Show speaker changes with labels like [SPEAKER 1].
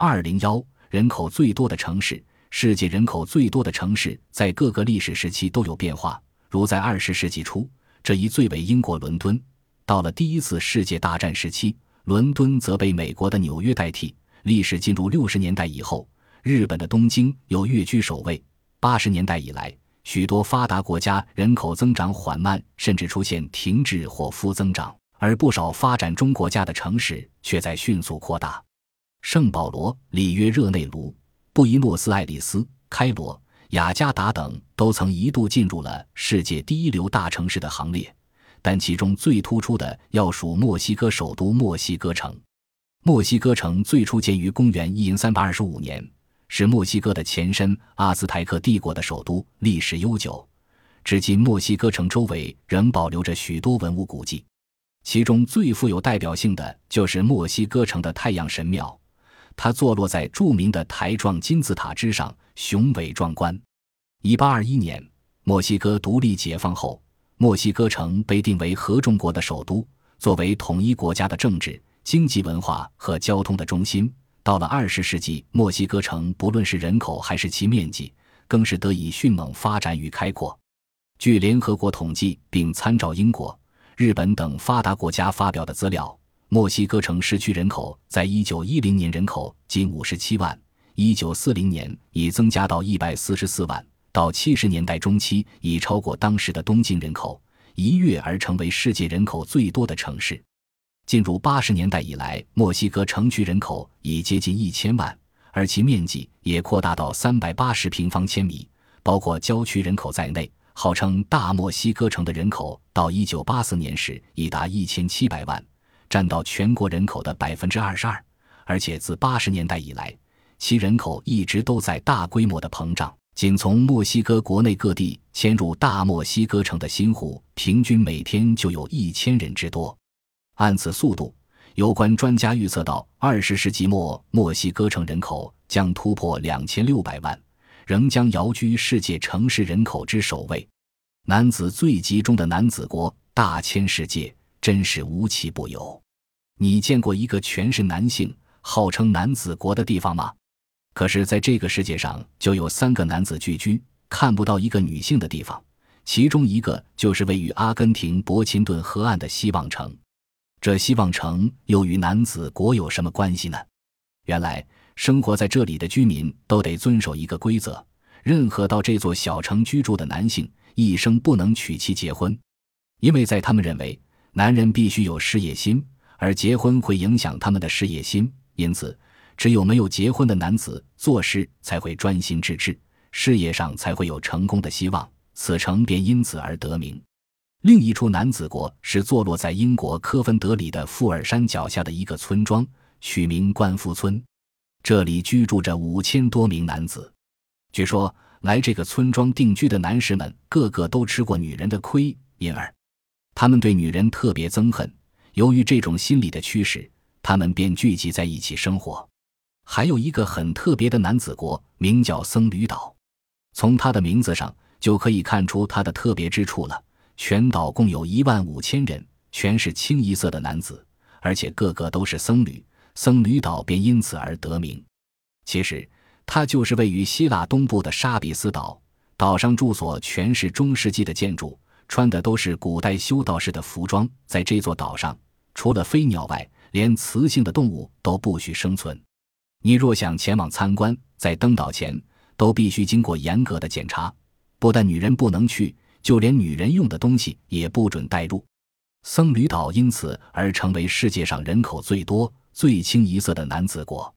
[SPEAKER 1] 二零幺人口最多的城市，世界人口最多的城市在各个历史时期都有变化。如在二十世纪初，这一最为英国伦敦；到了第一次世界大战时期，伦敦则被美国的纽约代替。历史进入六十年代以后，日本的东京又跃居首位。八十年代以来，许多发达国家人口增长缓慢，甚至出现停滞或负增长，而不少发展中国家的城市却在迅速扩大。圣保罗、里约热内卢、布宜诺斯艾利斯、开罗、雅加达等都曾一度进入了世界第一流大城市的行列，但其中最突出的要数墨西哥首都墨西哥城。墨西哥城最初建于公元一零三百二十五年，是墨西哥的前身阿兹台克帝国的首都，历史悠久。至今，墨西哥城周围仍保留着许多文物古迹，其中最富有代表性的就是墨西哥城的太阳神庙。它坐落在著名的台状金字塔之上，雄伟壮观。一八二一年，墨西哥独立解放后，墨西哥城被定为合众国的首都，作为统一国家的政治、经济、文化和交通的中心。到了二十世纪，墨西哥城不论是人口还是其面积，更是得以迅猛发展与开阔。据联合国统计，并参照英国、日本等发达国家发表的资料。墨西哥城市区人口在一九一零年人口仅五十七万，一九四零年已增加到一百四十四万，到七十年代中期已超过当时的东京人口，一跃而成为世界人口最多的城市。进入八十年代以来，墨西哥城区人口已接近一千万，而其面积也扩大到三百八十平方千米，包括郊区人口在内，号称“大墨西哥城”的人口到一九八四年时已达一千七百万。占到全国人口的百分之二十二，而且自八十年代以来，其人口一直都在大规模的膨胀。仅从墨西哥国内各地迁入大墨西哥城的新户，平均每天就有一千人之多。按此速度，有关专家预测到二十世纪末，墨西哥城人口将突破两千六百万，仍将遥居世界城市人口之首位。男子最集中的男子国，大千世界。真是无奇不有。你见过一个全是男性、号称男子国的地方吗？可是，在这个世界上就有三个男子聚居，看不到一个女性的地方。其中一个就是位于阿根廷博琴顿河岸的希望城。这希望城又与男子国有什么关系呢？原来，生活在这里的居民都得遵守一个规则：任何到这座小城居住的男性，一生不能娶妻结婚，因为在他们认为。男人必须有事业心，而结婚会影响他们的事业心，因此，只有没有结婚的男子做事才会专心致志，事业上才会有成功的希望。此城便因此而得名。另一处男子国是坐落在英国科芬德里的富尔山脚下的一个村庄，取名官夫村，这里居住着五千多名男子。据说来这个村庄定居的男士们个个都吃过女人的亏，因而。他们对女人特别憎恨，由于这种心理的驱使，他们便聚集在一起生活。还有一个很特别的男子国，名叫僧侣岛，从它的名字上就可以看出它的特别之处了。全岛共有一万五千人，全是清一色的男子，而且个个都是僧侣，僧侣岛便因此而得名。其实，它就是位于希腊东部的沙比斯岛，岛上住所全是中世纪的建筑。穿的都是古代修道士的服装，在这座岛上，除了飞鸟外，连雌性的动物都不许生存。你若想前往参观，在登岛前都必须经过严格的检查，不但女人不能去，就连女人用的东西也不准带入。僧侣岛因此而成为世界上人口最多、最清一色的男子国。